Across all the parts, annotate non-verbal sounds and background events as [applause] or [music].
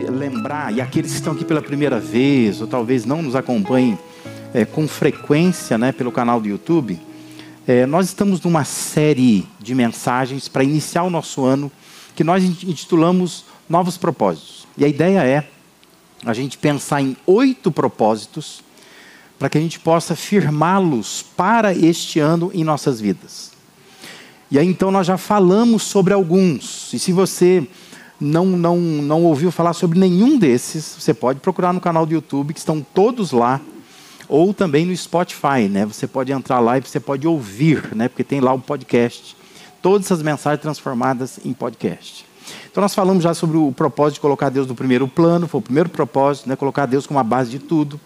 lembrar, e aqueles que estão aqui pela primeira vez, ou talvez não nos acompanhem é, com frequência né, pelo canal do YouTube, é, nós estamos numa série de mensagens para iniciar o nosso ano que nós intitulamos Novos Propósitos. E a ideia é a gente pensar em oito propósitos para que a gente possa firmá-los para este ano em nossas vidas. E aí então nós já falamos sobre alguns. E se você não, não, não ouviu falar sobre nenhum desses, você pode procurar no canal do YouTube, que estão todos lá, ou também no Spotify, né? Você pode entrar lá e você pode ouvir, né? Porque tem lá o podcast. Todas essas mensagens transformadas em podcast. Então nós falamos já sobre o propósito de colocar Deus no primeiro plano, foi o primeiro propósito, né? Colocar Deus como a base de tudo.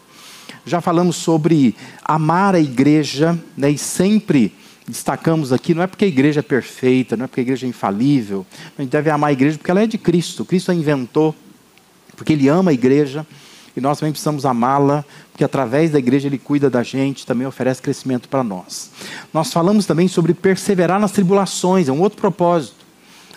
Já falamos sobre amar a igreja, né? E sempre destacamos aqui, não é porque a igreja é perfeita, não é porque a igreja é infalível, a gente deve amar a igreja porque ela é de Cristo, Cristo a inventou, porque Ele ama a igreja, e nós também precisamos amá-la, porque através da igreja Ele cuida da gente, também oferece crescimento para nós. Nós falamos também sobre perseverar nas tribulações, é um outro propósito.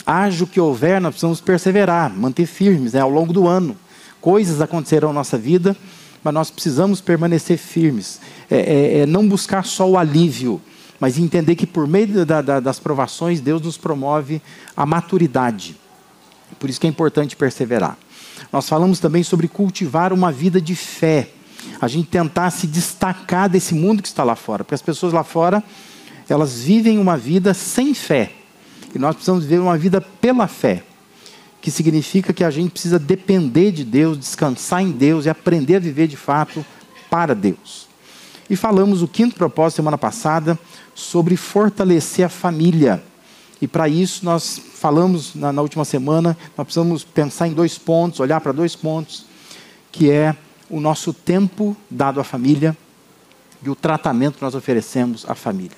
Haja o que houver, nós precisamos perseverar, manter firmes né, ao longo do ano. Coisas acontecerão na nossa vida, mas nós precisamos permanecer firmes. É, é, é não buscar só o alívio, mas entender que por meio da, da, das provações, Deus nos promove a maturidade. Por isso que é importante perseverar. Nós falamos também sobre cultivar uma vida de fé. A gente tentar se destacar desse mundo que está lá fora. Porque as pessoas lá fora, elas vivem uma vida sem fé. E nós precisamos viver uma vida pela fé. Que significa que a gente precisa depender de Deus, descansar em Deus e aprender a viver de fato para Deus. E falamos o quinto propósito semana passada sobre fortalecer a família. E para isso nós falamos na, na, última semana, nós precisamos pensar em dois pontos, olhar para dois pontos, que é o nosso tempo dado à família e o tratamento que nós oferecemos à família.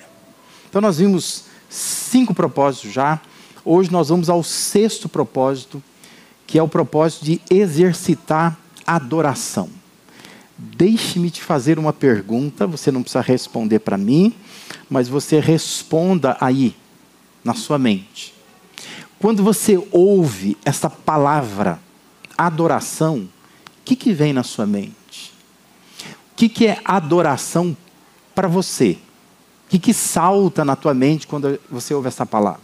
Então nós vimos cinco propósitos já. Hoje nós vamos ao sexto propósito, que é o propósito de exercitar adoração. Deixe-me te fazer uma pergunta, você não precisa responder para mim, mas você responda aí, na sua mente. Quando você ouve essa palavra, adoração, o que, que vem na sua mente? O que, que é adoração para você? O que, que salta na tua mente quando você ouve essa palavra?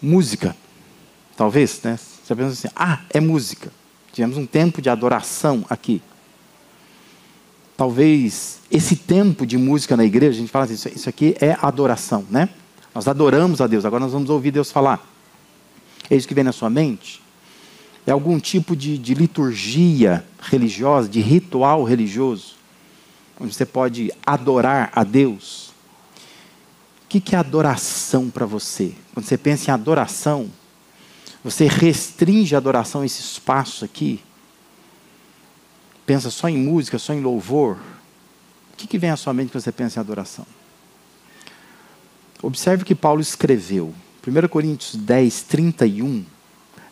Música, talvez, né? Você pensa assim, ah, é música. Tivemos um tempo de adoração aqui. Talvez esse tempo de música na igreja, a gente fala assim, isso aqui é adoração, né? Nós adoramos a Deus, agora nós vamos ouvir Deus falar. É isso que vem na sua mente? É algum tipo de, de liturgia religiosa, de ritual religioso, onde você pode adorar a Deus? O que, que é adoração para você? Quando você pensa em adoração, você restringe a adoração a esse espaço aqui? Pensa só em música, só em louvor? O que, que vem à sua mente quando você pensa em adoração? Observe que Paulo escreveu, 1 Coríntios 10, 31,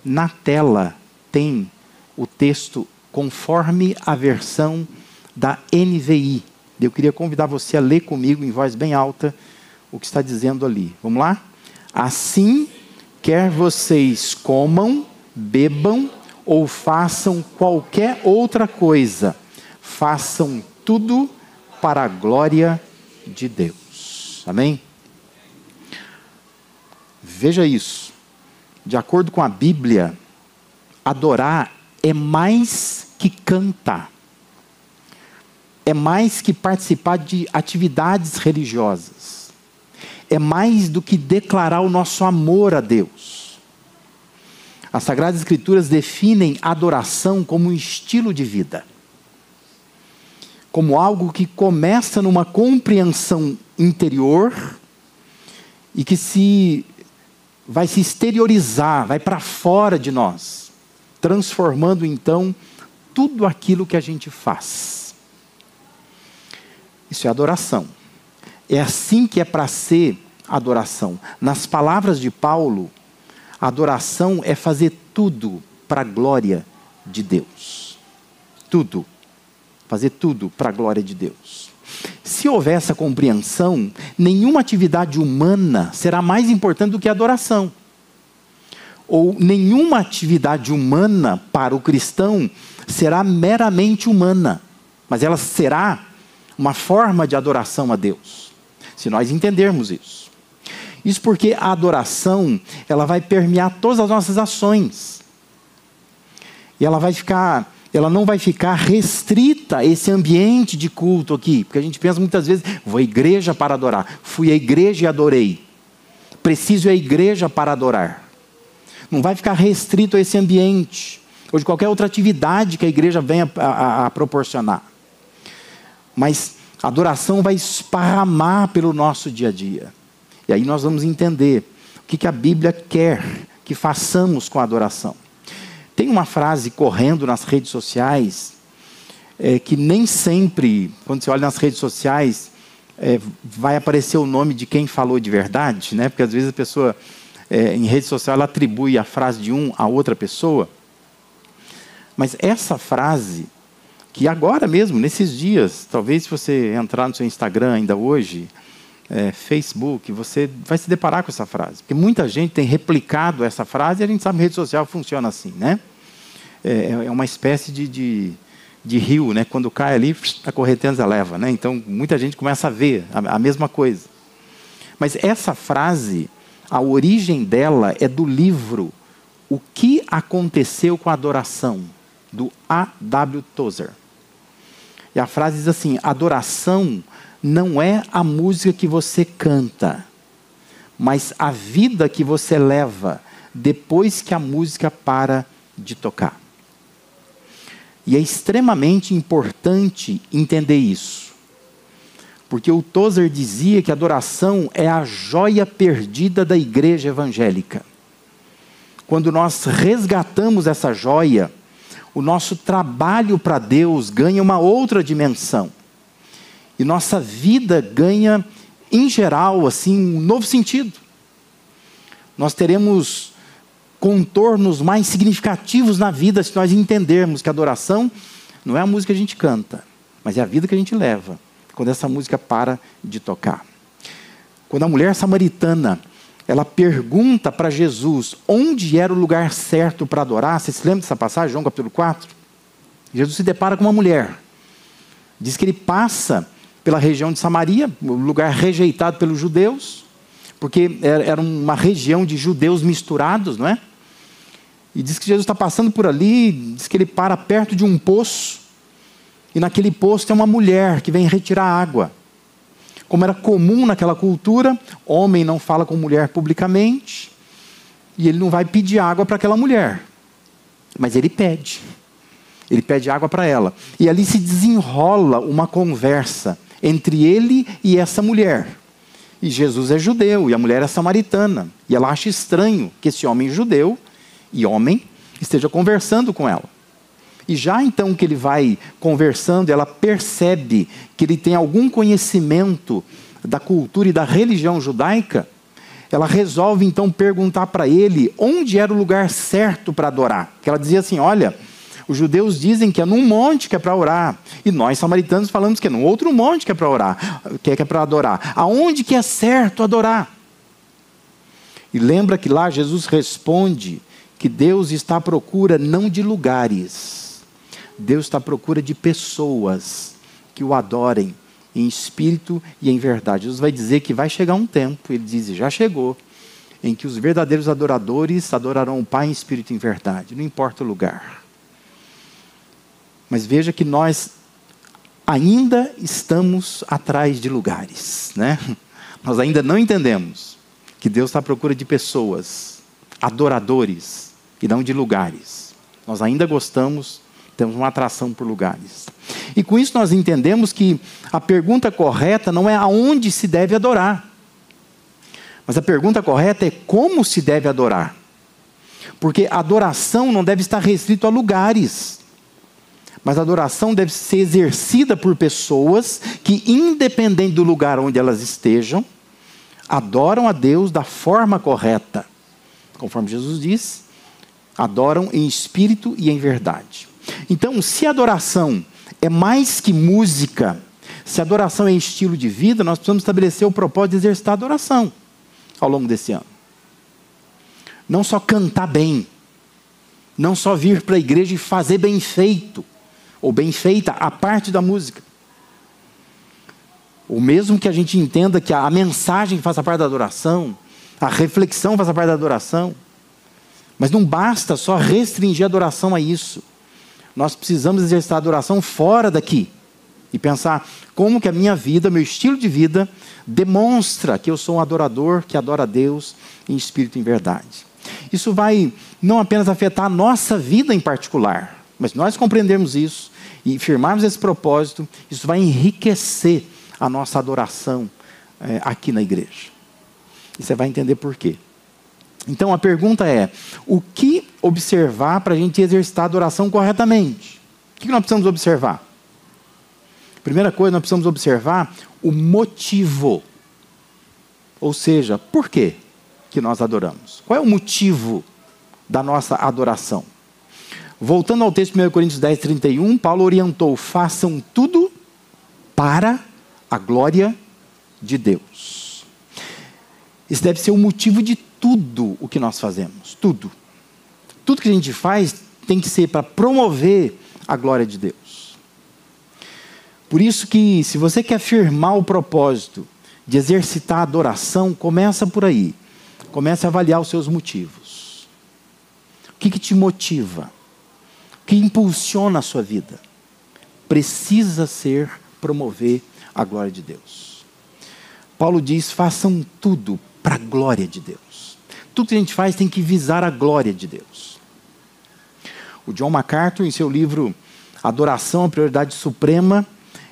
na tela tem o texto conforme a versão da NVI. Eu queria convidar você a ler comigo em voz bem alta o que está dizendo ali. Vamos lá? Assim quer vocês comam, bebam ou façam qualquer outra coisa, façam tudo para a glória de Deus. Amém? Veja isso. De acordo com a Bíblia, adorar é mais que cantar. É mais que participar de atividades religiosas é mais do que declarar o nosso amor a Deus. As Sagradas Escrituras definem adoração como um estilo de vida, como algo que começa numa compreensão interior e que se vai se exteriorizar, vai para fora de nós, transformando então tudo aquilo que a gente faz. Isso é adoração. É assim que é para ser adoração. Nas palavras de Paulo, adoração é fazer tudo para a glória de Deus. Tudo. Fazer tudo para a glória de Deus. Se houver essa compreensão, nenhuma atividade humana será mais importante do que a adoração. ou nenhuma atividade humana para o cristão será meramente humana, mas ela será uma forma de adoração a Deus. Se nós entendermos isso. Isso porque a adoração, ela vai permear todas as nossas ações. E ela vai ficar, ela não vai ficar restrita a esse ambiente de culto aqui, porque a gente pensa muitas vezes, vou à igreja para adorar. Fui à igreja e adorei. Preciso ir à igreja para adorar. Não vai ficar restrito a esse ambiente, ou de qualquer outra atividade que a igreja venha a, a, a proporcionar. Mas a adoração vai esparramar pelo nosso dia a dia. E aí nós vamos entender o que, que a Bíblia quer que façamos com a adoração. Tem uma frase correndo nas redes sociais é, que nem sempre, quando você olha nas redes sociais, é, vai aparecer o nome de quem falou de verdade, né? Porque às vezes a pessoa é, em rede social ela atribui a frase de um a outra pessoa. Mas essa frase, que agora mesmo, nesses dias, talvez se você entrar no seu Instagram ainda hoje, é, Facebook, você vai se deparar com essa frase. Porque muita gente tem replicado essa frase e a gente sabe que a rede social funciona assim, né? É, é uma espécie de, de, de, rio, né? Quando cai ali, a correnteza leva, né? Então, muita gente começa a ver a, a mesma coisa. Mas essa frase, a origem dela é do livro O que aconteceu com a adoração, do A.W. Tozer. E a frase diz assim: adoração não é a música que você canta, mas a vida que você leva depois que a música para de tocar. E é extremamente importante entender isso. Porque o Tozer dizia que a adoração é a joia perdida da igreja evangélica. Quando nós resgatamos essa joia, o nosso trabalho para Deus ganha uma outra dimensão. E nossa vida ganha, em geral, assim, um novo sentido. Nós teremos contornos mais significativos na vida se nós entendermos que a adoração não é a música que a gente canta, mas é a vida que a gente leva, quando essa música para de tocar. Quando a mulher samaritana ela pergunta para Jesus onde era o lugar certo para adorar. Você se lembra dessa passagem, João capítulo 4? Jesus se depara com uma mulher. Diz que ele passa pela região de Samaria, um lugar rejeitado pelos judeus, porque era uma região de judeus misturados, não é? E diz que Jesus está passando por ali, diz que ele para perto de um poço, e naquele poço tem uma mulher que vem retirar água. Como era comum naquela cultura, homem não fala com mulher publicamente, e ele não vai pedir água para aquela mulher, mas ele pede. Ele pede água para ela. E ali se desenrola uma conversa entre ele e essa mulher. E Jesus é judeu e a mulher é samaritana. E ela acha estranho que esse homem judeu e homem esteja conversando com ela. E já então que ele vai conversando, ela percebe que ele tem algum conhecimento da cultura e da religião judaica. Ela resolve então perguntar para ele onde era o lugar certo para adorar. Que ela dizia assim: Olha, os judeus dizem que é num monte que é para orar. E nós, samaritanos, falamos que é num outro monte que é para orar, que é, que é para adorar. Aonde que é certo adorar? E lembra que lá Jesus responde que Deus está à procura não de lugares, Deus está à procura de pessoas que o adorem em espírito e em verdade. Jesus vai dizer que vai chegar um tempo, ele diz, já chegou, em que os verdadeiros adoradores adorarão o Pai em espírito e em verdade, não importa o lugar. Mas veja que nós ainda estamos atrás de lugares, né? [laughs] Nós ainda não entendemos que Deus está à procura de pessoas, adoradores, e não de lugares. Nós ainda gostamos temos uma atração por lugares. E com isso nós entendemos que a pergunta correta não é aonde se deve adorar. Mas a pergunta correta é como se deve adorar. Porque adoração não deve estar restrita a lugares. Mas a adoração deve ser exercida por pessoas que, independente do lugar onde elas estejam, adoram a Deus da forma correta. Conforme Jesus diz, adoram em espírito e em verdade. Então, se adoração é mais que música, se adoração é estilo de vida, nós precisamos estabelecer o propósito de exercitar a adoração ao longo desse ano. Não só cantar bem, não só vir para a igreja e fazer bem feito, ou bem feita a parte da música. Ou mesmo que a gente entenda que a mensagem faça parte da adoração, a reflexão faça parte da adoração. Mas não basta só restringir a adoração a isso. Nós precisamos exercitar a adoração fora daqui. E pensar como que a minha vida, meu estilo de vida, demonstra que eu sou um adorador que adora a Deus em espírito e em verdade. Isso vai não apenas afetar a nossa vida em particular, mas nós compreendermos isso e firmarmos esse propósito, isso vai enriquecer a nossa adoração é, aqui na igreja. E você vai entender por quê. Então a pergunta é: o que observar para a gente exercitar a adoração corretamente? O que nós precisamos observar? Primeira coisa, nós precisamos observar o motivo. Ou seja, por quê que nós adoramos? Qual é o motivo da nossa adoração? Voltando ao texto de 1 Coríntios 10, 31, Paulo orientou: façam tudo para a glória de Deus. Esse deve ser o motivo de tudo o que nós fazemos. Tudo. Tudo que a gente faz tem que ser para promover a glória de Deus. Por isso que, se você quer firmar o propósito de exercitar a adoração, começa por aí. Comece a avaliar os seus motivos. O que, que te motiva? O que impulsiona a sua vida? Precisa ser promover a glória de Deus. Paulo diz: façam tudo para a glória de Deus. Tudo que a gente faz tem que visar a glória de Deus. O John MacArthur, em seu livro Adoração, a Prioridade Suprema,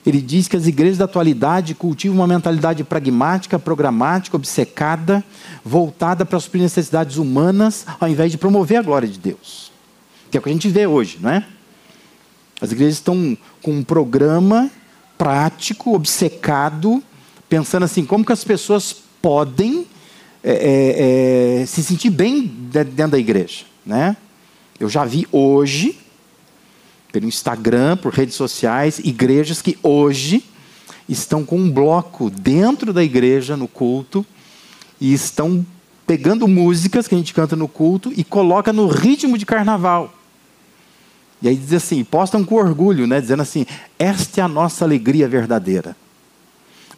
ele diz que as igrejas da atualidade cultivam uma mentalidade pragmática, programática, obcecada, voltada para suprir necessidades humanas, ao invés de promover a glória de Deus. Que é o que a gente vê hoje, não é? As igrejas estão com um programa prático, obcecado, pensando assim, como que as pessoas podem é, é, é, se sentir bem dentro da igreja, né? Eu já vi hoje, pelo Instagram, por redes sociais, igrejas que hoje estão com um bloco dentro da igreja, no culto, e estão pegando músicas que a gente canta no culto e coloca no ritmo de carnaval. E aí diz assim, postam com orgulho, né, dizendo assim: esta é a nossa alegria verdadeira.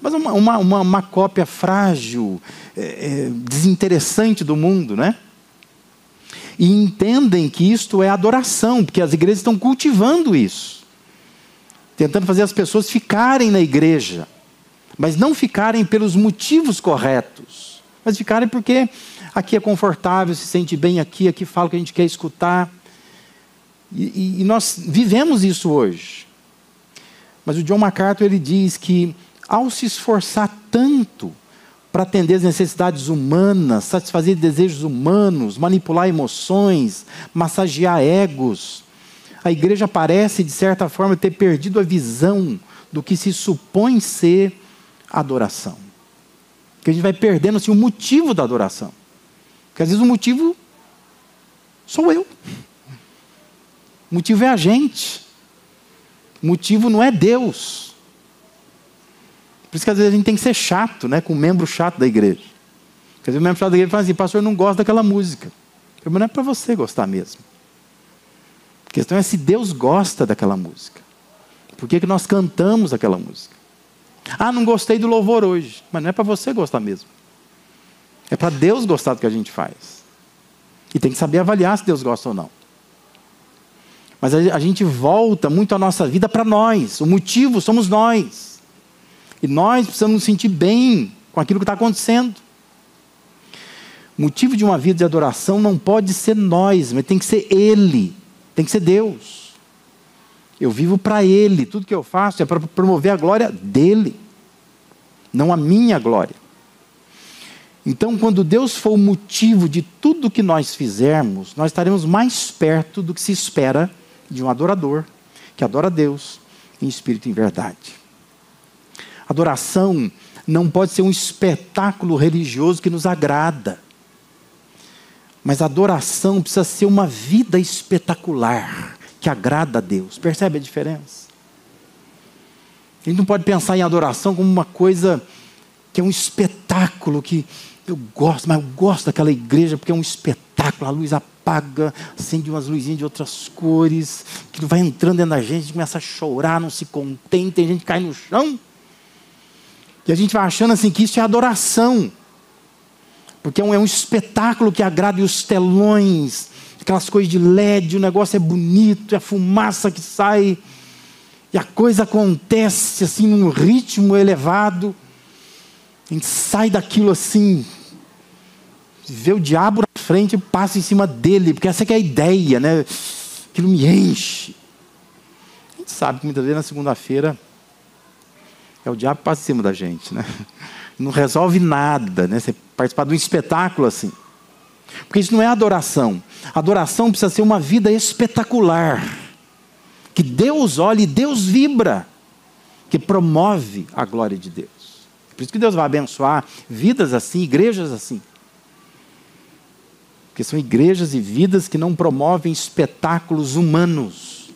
Mas uma, uma, uma, uma cópia frágil, é, é, desinteressante do mundo, né? E entendem que isto é adoração, porque as igrejas estão cultivando isso, tentando fazer as pessoas ficarem na igreja, mas não ficarem pelos motivos corretos, mas ficarem porque aqui é confortável, se sente bem aqui, aqui fala o que a gente quer escutar. E, e, nós vivemos isso hoje. Mas o John MacArthur ele diz que ao se esforçar tanto para atender as necessidades humanas, satisfazer desejos humanos, manipular emoções, massagear egos, a igreja parece, de certa forma, ter perdido a visão do que se supõe ser adoração. Que a gente vai perdendo assim, o motivo da adoração. Porque às vezes o motivo sou eu. O motivo é a gente. O motivo não é Deus. Por isso que às vezes a gente tem que ser chato, né? Com um membro chato da igreja. Porque às vezes o membro chato da igreja fala assim, pastor, eu não gosto daquela música. Mas não é para você gostar mesmo. A questão é se Deus gosta daquela música. Por que, que nós cantamos aquela música? Ah, não gostei do louvor hoje. Mas não é para você gostar mesmo. É para Deus gostar do que a gente faz. E tem que saber avaliar se Deus gosta ou não. Mas a gente volta muito a nossa vida para nós. O motivo somos nós. E nós precisamos nos sentir bem com aquilo que está acontecendo. O motivo de uma vida de adoração não pode ser nós, mas tem que ser Ele. Tem que ser Deus. Eu vivo para Ele. Tudo que eu faço é para promover a glória dele, não a minha glória. Então, quando Deus for o motivo de tudo que nós fizermos, nós estaremos mais perto do que se espera de um adorador que adora a Deus em espírito e em verdade. Adoração não pode ser um espetáculo religioso que nos agrada. Mas adoração precisa ser uma vida espetacular que agrada a Deus. Percebe a diferença? A gente não pode pensar em adoração como uma coisa que é um espetáculo que eu gosto, mas eu gosto daquela igreja porque é um espetáculo a luz apaga, acende umas luzinhas de outras cores, que vai entrando dentro da gente, a gente começa a chorar, não se contém, tem gente que cai no chão. E a gente vai achando assim que isso é adoração. Porque é um, é um espetáculo que agrada os telões, aquelas coisas de LED, o negócio é bonito, é a fumaça que sai, e a coisa acontece assim num ritmo elevado. A gente sai daquilo assim, vê o diabo na frente e passa em cima dele, porque essa é a ideia, né? Aquilo me enche. A gente sabe que muitas vezes na segunda-feira é o diabo em cima da gente, né? [laughs] Não resolve nada, né? Você participar de um espetáculo assim. Porque isso não é adoração. Adoração precisa ser uma vida espetacular. Que Deus olha e Deus vibra. Que promove a glória de Deus. Por isso que Deus vai abençoar vidas assim, igrejas assim. Porque são igrejas e vidas que não promovem espetáculos humanos,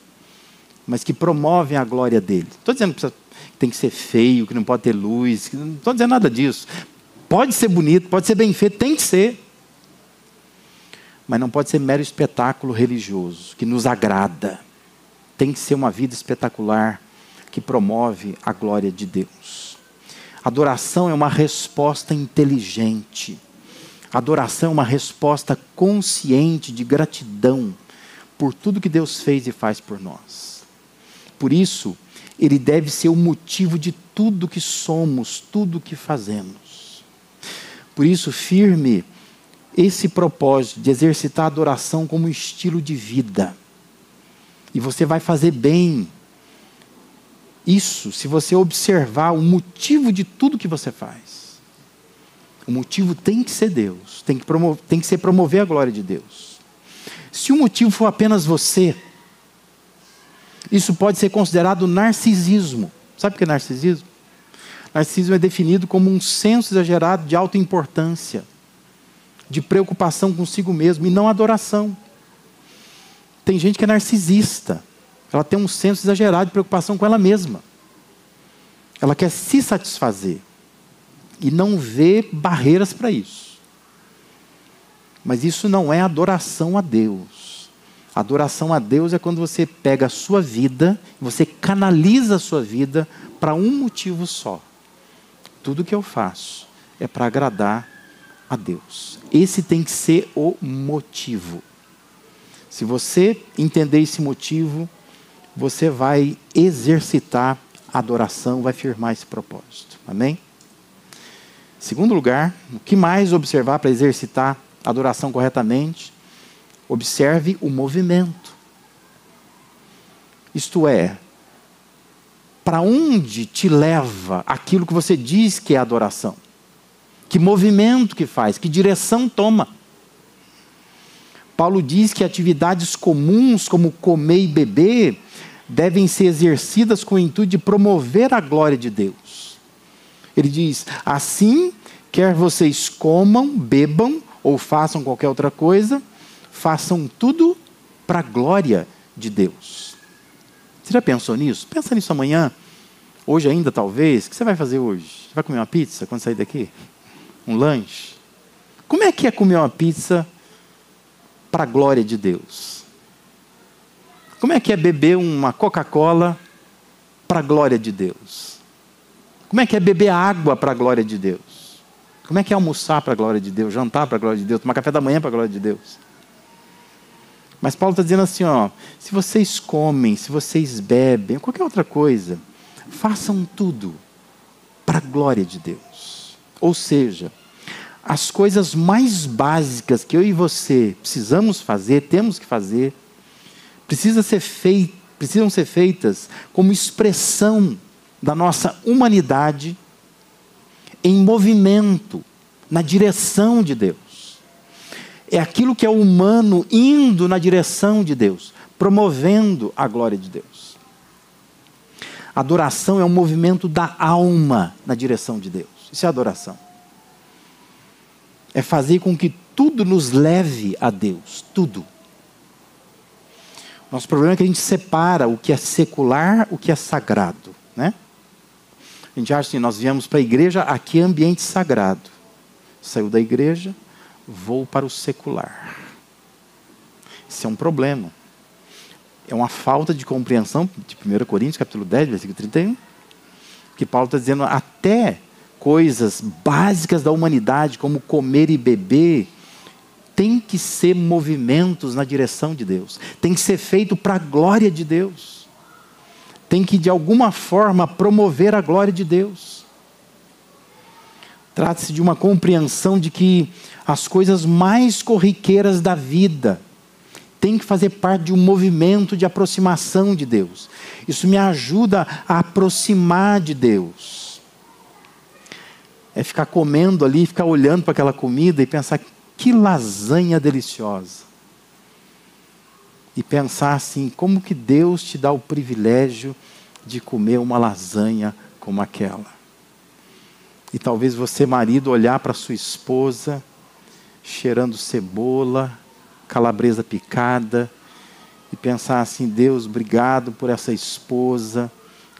mas que promovem a glória dele. Estou dizendo que tem que ser feio, que não pode ter luz, não estou dizendo nada disso. Pode ser bonito, pode ser bem feito, tem que ser. Mas não pode ser mero espetáculo religioso, que nos agrada. Tem que ser uma vida espetacular, que promove a glória de Deus. Adoração é uma resposta inteligente. Adoração é uma resposta consciente de gratidão por tudo que Deus fez e faz por nós. Por isso, ele deve ser o motivo de tudo que somos, tudo que fazemos. Por isso, firme esse propósito de exercitar a adoração como estilo de vida. E você vai fazer bem isso se você observar o motivo de tudo que você faz. O motivo tem que ser Deus, tem que, promover, tem que ser promover a glória de Deus. Se o motivo for apenas você, isso pode ser considerado narcisismo. Sabe o que é narcisismo? Narcisismo é definido como um senso exagerado de autoimportância, de preocupação consigo mesmo e não adoração. Tem gente que é narcisista, ela tem um senso exagerado de preocupação com ela mesma. Ela quer se satisfazer e não vê barreiras para isso. Mas isso não é adoração a Deus. Adoração a Deus é quando você pega a sua vida, você canaliza a sua vida para um motivo só. Tudo que eu faço é para agradar a Deus. Esse tem que ser o motivo. Se você entender esse motivo, você vai exercitar a adoração, vai firmar esse propósito. Amém? Segundo lugar, o que mais observar para exercitar a adoração corretamente? Observe o movimento. Isto é, para onde te leva aquilo que você diz que é adoração? Que movimento que faz? Que direção toma? Paulo diz que atividades comuns, como comer e beber, devem ser exercidas com o intuito de promover a glória de Deus. Ele diz: assim, quer vocês comam, bebam ou façam qualquer outra coisa, façam tudo para a glória de Deus. Você já pensou nisso? Pensa nisso amanhã, hoje ainda talvez. O que você vai fazer hoje? Vai comer uma pizza quando sair daqui? Um lanche? Como é que é comer uma pizza para a glória de Deus? Como é que é beber uma Coca-Cola para a glória de Deus? Como é que é beber água para a glória de Deus? Como é que é almoçar para a glória de Deus, jantar para a glória de Deus, tomar café da manhã para a glória de Deus? Mas Paulo está dizendo assim: ó, se vocês comem, se vocês bebem, qualquer outra coisa, façam tudo para a glória de Deus. Ou seja, as coisas mais básicas que eu e você precisamos fazer, temos que fazer, precisa ser feit precisam ser feitas como expressão da nossa humanidade em movimento, na direção de Deus. É aquilo que é humano indo na direção de Deus, promovendo a glória de Deus. Adoração é um movimento da alma na direção de Deus. Isso é adoração. É fazer com que tudo nos leve a Deus, tudo. Nosso problema é que a gente separa o que é secular, o que é sagrado, né? A gente acha assim, nós viemos para a igreja, aqui é ambiente sagrado. Saiu da igreja, vou para o secular. Isso é um problema. É uma falta de compreensão de 1 Coríntios, capítulo 10, versículo 31, que Paulo está dizendo até coisas básicas da humanidade, como comer e beber, tem que ser movimentos na direção de Deus. Tem que ser feito para a glória de Deus. Tem que, de alguma forma, promover a glória de Deus. Trata-se de uma compreensão de que as coisas mais corriqueiras da vida têm que fazer parte de um movimento de aproximação de Deus. Isso me ajuda a aproximar de Deus. É ficar comendo ali, ficar olhando para aquela comida e pensar que lasanha deliciosa. E pensar assim, como que Deus te dá o privilégio de comer uma lasanha como aquela? E talvez você, marido, olhar para sua esposa, cheirando cebola, calabresa picada, e pensar assim: Deus, obrigado por essa esposa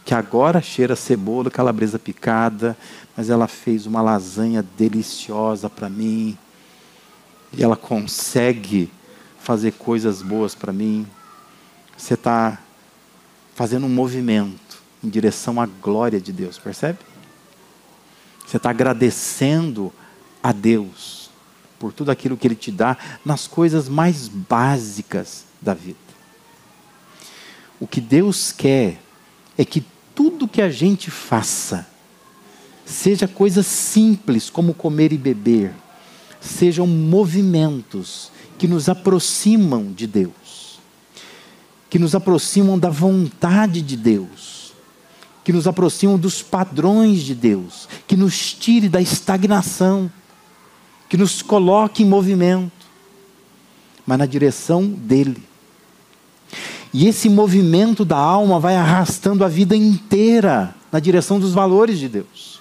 que agora cheira cebola, calabresa picada, mas ela fez uma lasanha deliciosa para mim e ela consegue fazer coisas boas para mim. Você está fazendo um movimento em direção à glória de Deus, percebe? Você está agradecendo a Deus por tudo aquilo que Ele te dá nas coisas mais básicas da vida. O que Deus quer é que tudo que a gente faça, seja coisas simples como comer e beber, sejam movimentos que nos aproximam de Deus, que nos aproximam da vontade de Deus, que nos aproximam dos padrões de Deus, que nos tire da estagnação, que nos coloque em movimento, mas na direção dele. E esse movimento da alma vai arrastando a vida inteira na direção dos valores de Deus.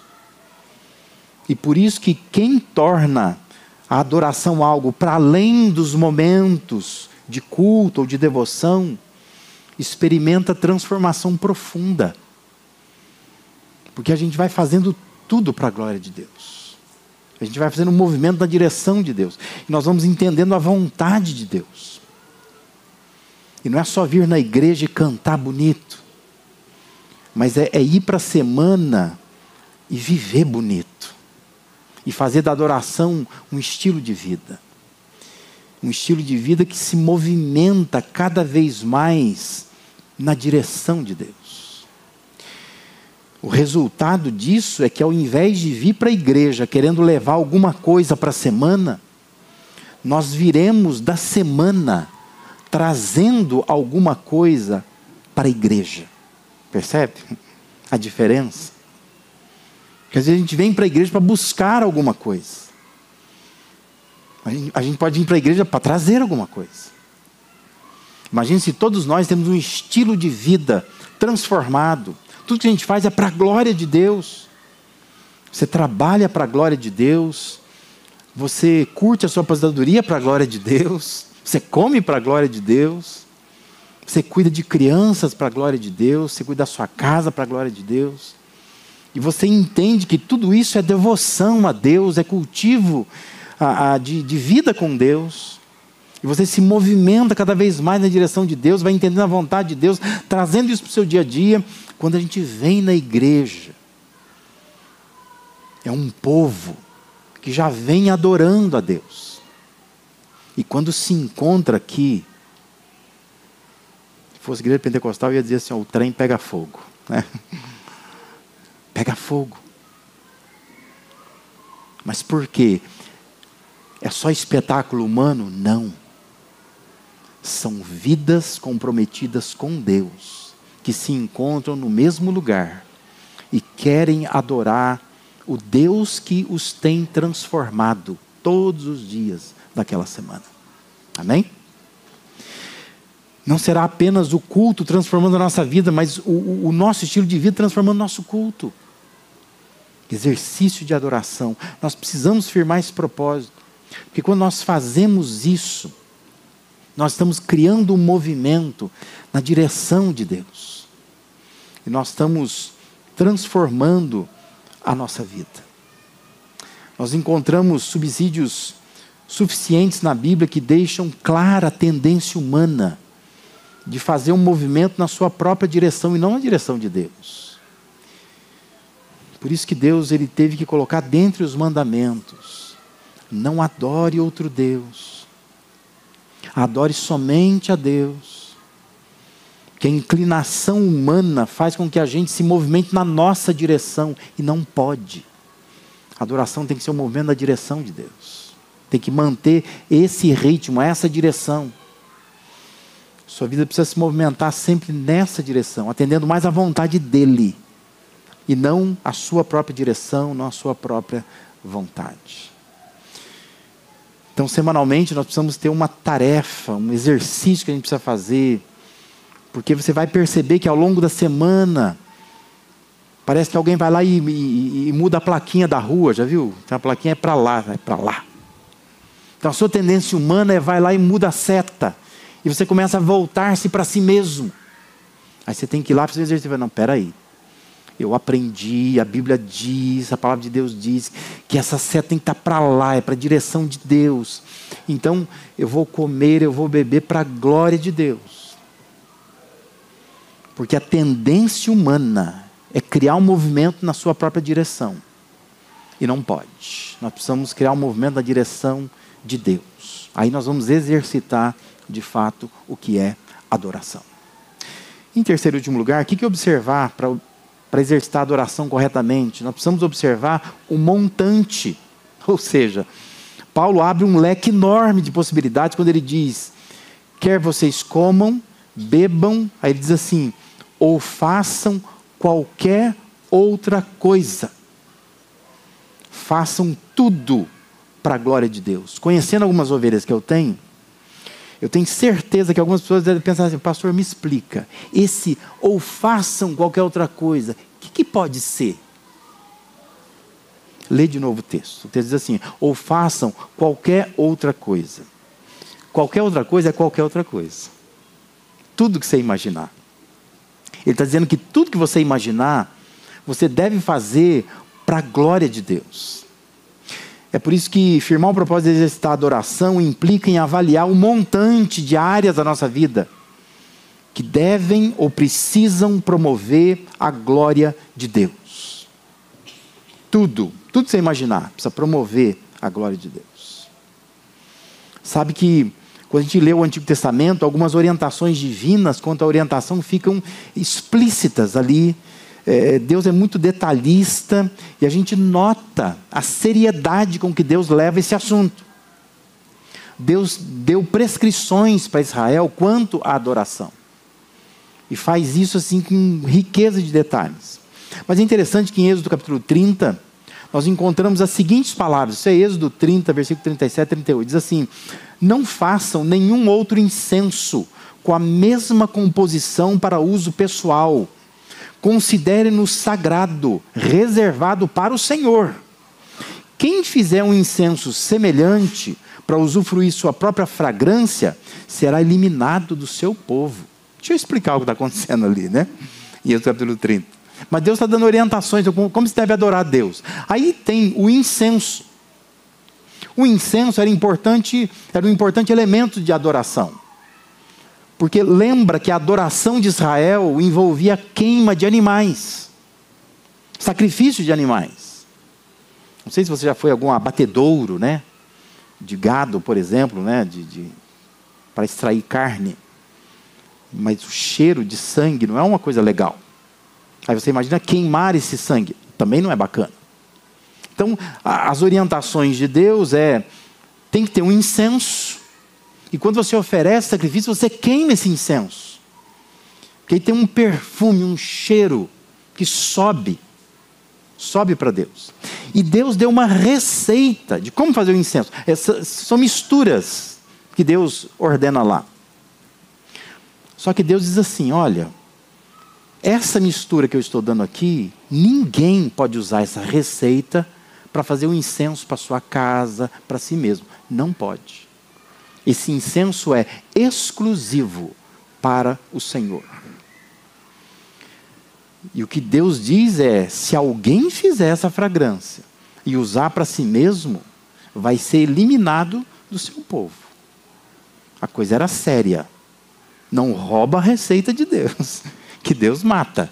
E por isso que quem torna a adoração algo para além dos momentos de culto ou de devoção, experimenta transformação profunda. Porque a gente vai fazendo tudo para a glória de Deus. A gente vai fazendo um movimento na direção de Deus. E nós vamos entendendo a vontade de Deus. E não é só vir na igreja e cantar bonito, mas é, é ir para a semana e viver bonito e fazer da adoração um estilo de vida. Um estilo de vida que se movimenta cada vez mais na direção de Deus. O resultado disso é que ao invés de vir para a igreja querendo levar alguma coisa para a semana, nós viremos da semana trazendo alguma coisa para a igreja. Percebe a diferença? Porque às vezes a gente vem para a igreja para buscar alguma coisa. A gente, a gente pode vir para a igreja para trazer alguma coisa. Imagine se todos nós temos um estilo de vida transformado. Tudo que a gente faz é para a glória de Deus. Você trabalha para a glória de Deus. Você curte a sua aposentadoria para a glória de Deus. Você come para a glória de Deus. Você cuida de crianças para a glória de Deus. Você cuida da sua casa para a glória de Deus. E você entende que tudo isso é devoção a Deus, é cultivo a, a, de, de vida com Deus. E você se movimenta cada vez mais na direção de Deus, vai entendendo a vontade de Deus, trazendo isso para o seu dia a dia. Quando a gente vem na igreja, é um povo que já vem adorando a Deus. E quando se encontra aqui, se fosse igreja pentecostal, ia dizer assim: ó, o trem pega fogo. Né? [laughs] pega fogo. Mas por quê? É só espetáculo humano? Não. São vidas comprometidas com Deus, que se encontram no mesmo lugar e querem adorar o Deus que os tem transformado todos os dias daquela semana. Amém? Não será apenas o culto transformando a nossa vida, mas o, o nosso estilo de vida transformando o nosso culto exercício de adoração. Nós precisamos firmar esse propósito. Porque quando nós fazemos isso, nós estamos criando um movimento na direção de Deus. E nós estamos transformando a nossa vida. Nós encontramos subsídios suficientes na Bíblia que deixam clara a tendência humana de fazer um movimento na sua própria direção e não na direção de Deus. Por isso que Deus ele teve que colocar dentre os mandamentos: não adore outro Deus. Adore somente a Deus. Que a inclinação humana faz com que a gente se movimente na nossa direção e não pode. A adoração tem que ser um movimento na direção de Deus. Tem que manter esse ritmo, essa direção. Sua vida precisa se movimentar sempre nessa direção, atendendo mais à vontade dele e não à sua própria direção, não à sua própria vontade. Então, semanalmente, nós precisamos ter uma tarefa, um exercício que a gente precisa fazer, porque você vai perceber que ao longo da semana, parece que alguém vai lá e, e, e muda a plaquinha da rua, já viu? Então, a plaquinha é para lá, vai para lá. Então, a sua tendência humana é vai lá e muda a seta, e você começa a voltar-se para si mesmo. Aí você tem que ir lá para você exercitar. Não, peraí. Eu aprendi, a Bíblia diz, a palavra de Deus diz, que essa seta tem que estar para lá, é para a direção de Deus. Então, eu vou comer, eu vou beber para a glória de Deus. Porque a tendência humana é criar um movimento na sua própria direção. E não pode. Nós precisamos criar um movimento na direção de Deus. Aí nós vamos exercitar, de fato, o que é adoração. Em terceiro e último lugar, o que observar para para exercitar a adoração corretamente, nós precisamos observar o montante. [laughs] Ou seja, Paulo abre um leque enorme de possibilidades quando ele diz: quer vocês comam, bebam, aí ele diz assim, ou façam qualquer outra coisa. Façam tudo para a glória de Deus. Conhecendo algumas ovelhas que eu tenho, eu tenho certeza que algumas pessoas devem pensar assim, pastor, me explica. Esse ou façam qualquer outra coisa, o que, que pode ser? Lê de novo o texto. O texto diz assim: ou façam qualquer outra coisa. Qualquer outra coisa é qualquer outra coisa. Tudo que você imaginar. Ele está dizendo que tudo que você imaginar, você deve fazer para a glória de Deus. É por isso que firmar um propósito de exercitar a adoração implica em avaliar o montante de áreas da nossa vida que devem ou precisam promover a glória de Deus. Tudo, tudo que você imaginar, precisa promover a glória de Deus. Sabe que quando a gente lê o Antigo Testamento, algumas orientações divinas quanto à orientação ficam explícitas ali é, Deus é muito detalhista e a gente nota a seriedade com que Deus leva esse assunto. Deus deu prescrições para Israel quanto à adoração. E faz isso assim com riqueza de detalhes. Mas é interessante que em Êxodo capítulo 30, nós encontramos as seguintes palavras. Isso é Êxodo 30, versículo 37 e 38. Diz assim: Não façam nenhum outro incenso com a mesma composição para uso pessoal considere-no sagrado, reservado para o Senhor. Quem fizer um incenso semelhante para usufruir sua própria fragrância, será eliminado do seu povo. Deixa eu explicar o que está acontecendo ali, né? Em Êxodo capítulo 30. Mas Deus está dando orientações como se deve adorar a Deus. Aí tem o incenso. O incenso era importante, era um importante elemento de adoração. Porque lembra que a adoração de Israel envolvia queima de animais, sacrifício de animais. Não sei se você já foi a algum abatedouro, né? De gado, por exemplo, né? De, de, para extrair carne. Mas o cheiro de sangue não é uma coisa legal. Aí você imagina queimar esse sangue. Também não é bacana. Então, as orientações de Deus é: tem que ter um incenso e quando você oferece sacrifício, você queima esse incenso. Porque aí tem um perfume, um cheiro que sobe. Sobe para Deus. E Deus deu uma receita de como fazer o incenso. Essas são misturas que Deus ordena lá. Só que Deus diz assim: olha, essa mistura que eu estou dando aqui, ninguém pode usar essa receita para fazer o um incenso para sua casa, para si mesmo. Não pode. Esse incenso é exclusivo para o Senhor. E o que Deus diz é: se alguém fizer essa fragrância e usar para si mesmo, vai ser eliminado do seu povo. A coisa era séria. Não rouba a receita de Deus, [laughs] que Deus mata.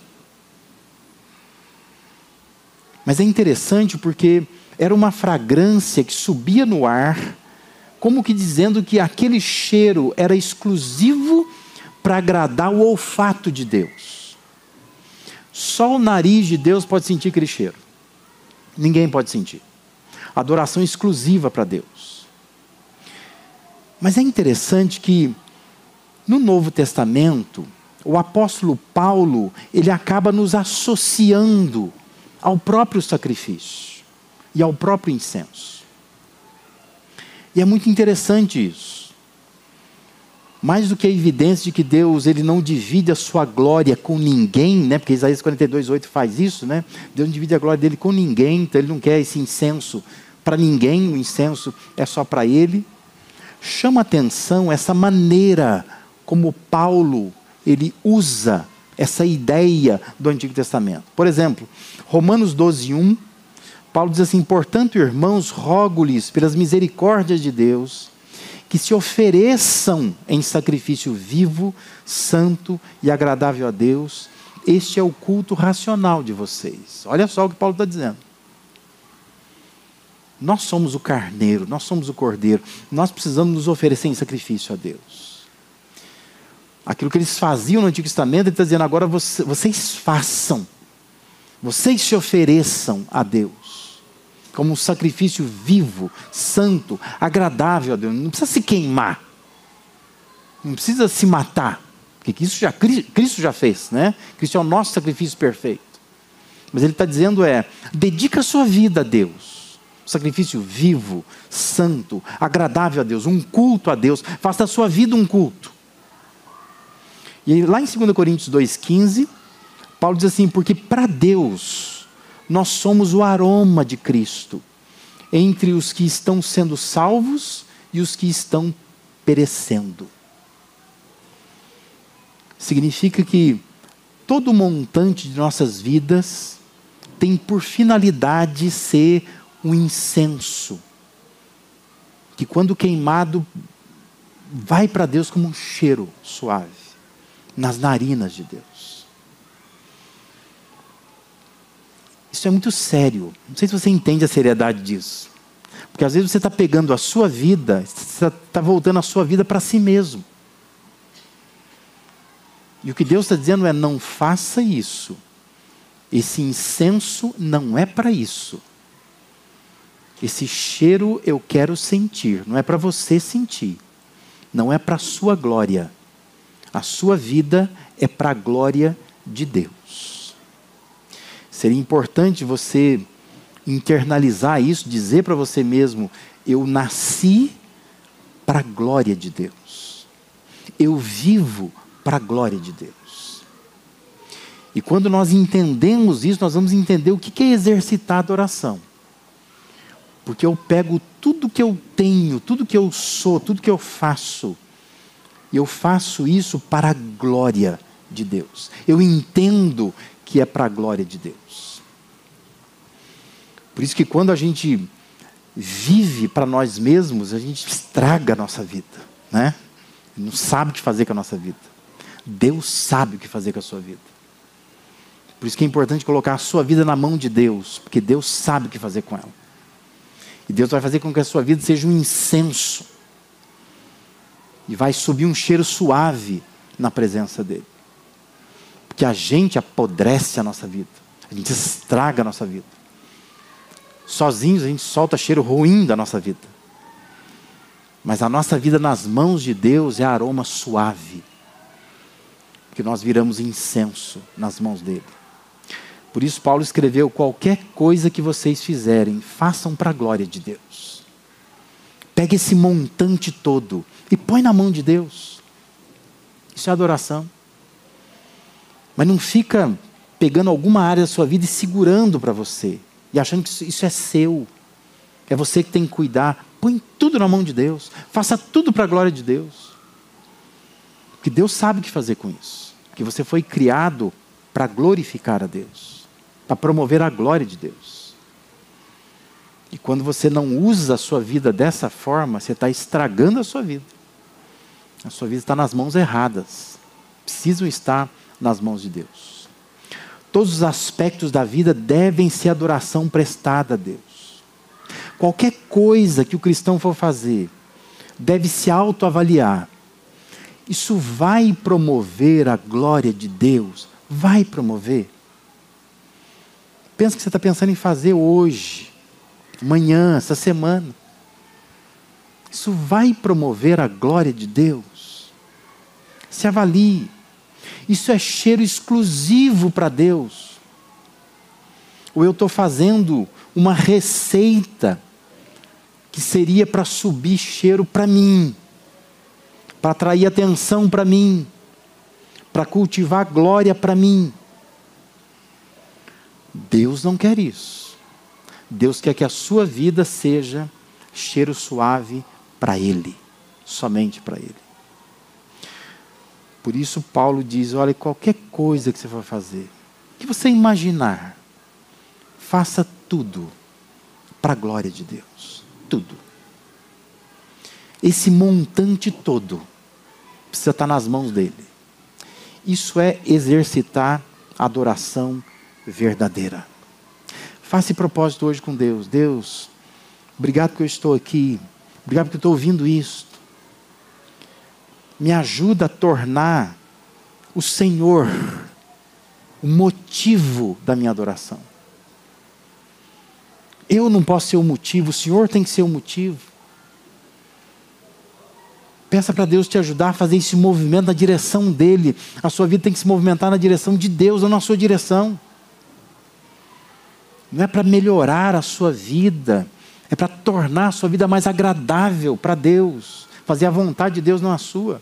Mas é interessante porque era uma fragrância que subia no ar, como que dizendo que aquele cheiro era exclusivo para agradar o olfato de Deus. Só o nariz de Deus pode sentir aquele cheiro. Ninguém pode sentir. Adoração exclusiva para Deus. Mas é interessante que no Novo Testamento, o apóstolo Paulo, ele acaba nos associando ao próprio sacrifício e ao próprio incenso. E é muito interessante isso. Mais do que a evidência de que Deus ele não divide a sua glória com ninguém, né? porque Isaías 42,8 faz isso, né? Deus não divide a glória dele com ninguém, então ele não quer esse incenso para ninguém, o incenso é só para ele. Chama atenção essa maneira como Paulo ele usa essa ideia do Antigo Testamento. Por exemplo, Romanos 12, 1, Paulo diz assim: Portanto, irmãos, rogo-lhes pelas misericórdias de Deus que se ofereçam em sacrifício vivo, santo e agradável a Deus. Este é o culto racional de vocês. Olha só o que Paulo está dizendo. Nós somos o carneiro, nós somos o cordeiro, nós precisamos nos oferecer em sacrifício a Deus. Aquilo que eles faziam no Antigo Testamento, ele está dizendo agora vocês façam, vocês se ofereçam a Deus, como um sacrifício vivo, santo, agradável a Deus. Não precisa se queimar, não precisa se matar, porque isso já, Cristo já fez, né? Cristo é o nosso sacrifício perfeito. Mas ele está dizendo é, dedica a sua vida a Deus. sacrifício vivo, santo, agradável a Deus, um culto a Deus. Faça da sua vida um culto. E lá em 2 Coríntios 2,15, Paulo diz assim: porque para Deus nós somos o aroma de Cristo entre os que estão sendo salvos e os que estão perecendo. Significa que todo o montante de nossas vidas tem por finalidade ser um incenso, que quando queimado vai para Deus como um cheiro suave nas narinas de Deus. Isso é muito sério. Não sei se você entende a seriedade disso. Porque às vezes você está pegando a sua vida, você está voltando a sua vida para si mesmo. E o que Deus está dizendo é: não faça isso. Esse incenso não é para isso. Esse cheiro eu quero sentir, não é para você sentir. Não é para a sua glória a sua vida é para a glória de Deus. Seria importante você internalizar isso, dizer para você mesmo: eu nasci para a glória de Deus. Eu vivo para a glória de Deus. E quando nós entendemos isso, nós vamos entender o que é exercitar a adoração. Porque eu pego tudo que eu tenho, tudo que eu sou, tudo que eu faço, e eu faço isso para a glória de Deus. Eu entendo que é para a glória de Deus. Por isso que quando a gente vive para nós mesmos, a gente estraga a nossa vida, né? Não sabe o que fazer com a nossa vida. Deus sabe o que fazer com a sua vida. Por isso que é importante colocar a sua vida na mão de Deus, porque Deus sabe o que fazer com ela. E Deus vai fazer com que a sua vida seja um incenso e vai subir um cheiro suave na presença dele. Porque a gente apodrece a nossa vida, a gente estraga a nossa vida. Sozinhos a gente solta cheiro ruim da nossa vida. Mas a nossa vida nas mãos de Deus é aroma suave. Porque nós viramos incenso nas mãos dele. Por isso, Paulo escreveu: qualquer coisa que vocês fizerem, façam para a glória de Deus. Pegue esse montante todo e põe na mão de Deus. Isso é adoração. Mas não fica pegando alguma área da sua vida e segurando para você e achando que isso é seu. É você que tem que cuidar. Põe tudo na mão de Deus. Faça tudo para a glória de Deus. Porque Deus sabe o que fazer com isso. Que você foi criado para glorificar a Deus, para promover a glória de Deus. E quando você não usa a sua vida dessa forma, você está estragando a sua vida. A sua vida está nas mãos erradas. Precisam estar nas mãos de Deus. Todos os aspectos da vida devem ser adoração prestada a Deus. Qualquer coisa que o cristão for fazer, deve se autoavaliar. Isso vai promover a glória de Deus? Vai promover? Pensa que você está pensando em fazer hoje, amanhã, essa semana. Isso vai promover a glória de Deus? Se avalie. Isso é cheiro exclusivo para Deus. Ou eu estou fazendo uma receita que seria para subir cheiro para mim, para atrair atenção para mim, para cultivar glória para mim. Deus não quer isso. Deus quer que a sua vida seja cheiro suave para Ele, somente para Ele. Por isso, Paulo diz: olha, qualquer coisa que você for fazer, que você imaginar, faça tudo para a glória de Deus tudo. Esse montante todo precisa estar nas mãos dele. Isso é exercitar a adoração verdadeira. Faça esse propósito hoje com Deus. Deus, obrigado que eu estou aqui. Obrigado que eu estou ouvindo isso. Me ajuda a tornar o Senhor o motivo da minha adoração. Eu não posso ser o motivo, o Senhor tem que ser o motivo. Peça para Deus te ajudar a fazer esse movimento na direção dele. A sua vida tem que se movimentar na direção de Deus, não na sua direção. Não é para melhorar a sua vida, é para tornar a sua vida mais agradável para Deus, fazer a vontade de Deus, não a sua.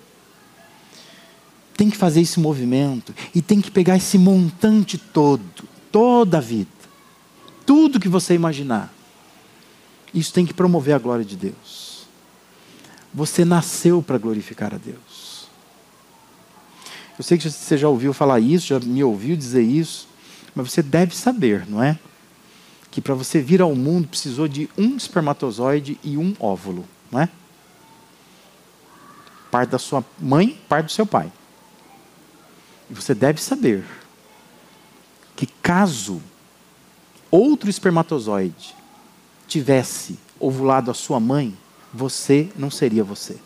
Tem que fazer esse movimento e tem que pegar esse montante todo, toda a vida tudo que você imaginar. Isso tem que promover a glória de Deus. Você nasceu para glorificar a Deus. Eu sei que você já ouviu falar isso, já me ouviu dizer isso, mas você deve saber, não é? Que para você vir ao mundo precisou de um espermatozoide e um óvulo, não é? Parte da sua mãe, parte do seu pai. Você deve saber que caso outro espermatozoide tivesse ovulado a sua mãe, você não seria você.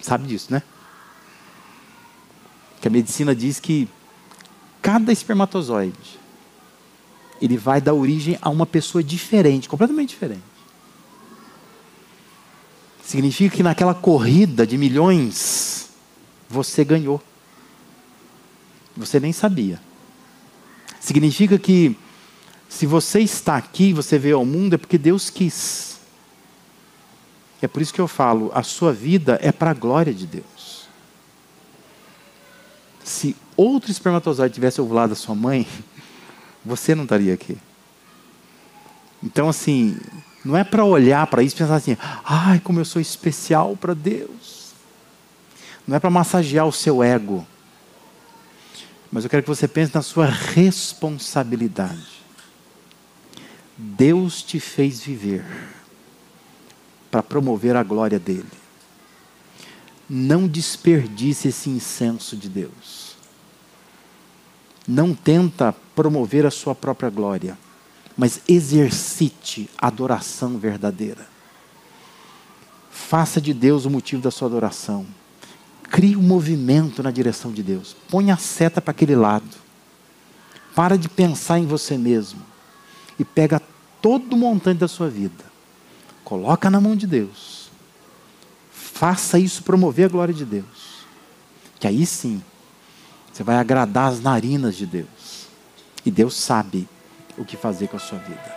Sabe disso, né? Que a medicina diz que cada espermatozoide ele vai dar origem a uma pessoa diferente, completamente diferente. Significa que naquela corrida de milhões você ganhou. Você nem sabia. Significa que se você está aqui, você veio ao mundo, é porque Deus quis. É por isso que eu falo, a sua vida é para a glória de Deus. Se outro espermatozoide tivesse ovulado a sua mãe, [laughs] você não estaria aqui. Então, assim, não é para olhar para isso e pensar assim, ai, como eu sou especial para Deus. Não é para massagear o seu ego. Mas eu quero que você pense na sua responsabilidade. Deus te fez viver para promover a glória dele. Não desperdice esse incenso de Deus. Não tenta promover a sua própria glória, mas exercite a adoração verdadeira. Faça de Deus o motivo da sua adoração. Crie um movimento na direção de Deus. Põe a seta para aquele lado. Para de pensar em você mesmo e pega todo o montante da sua vida, coloca na mão de Deus. Faça isso promover a glória de Deus. Que aí sim, você vai agradar as narinas de Deus. E Deus sabe o que fazer com a sua vida.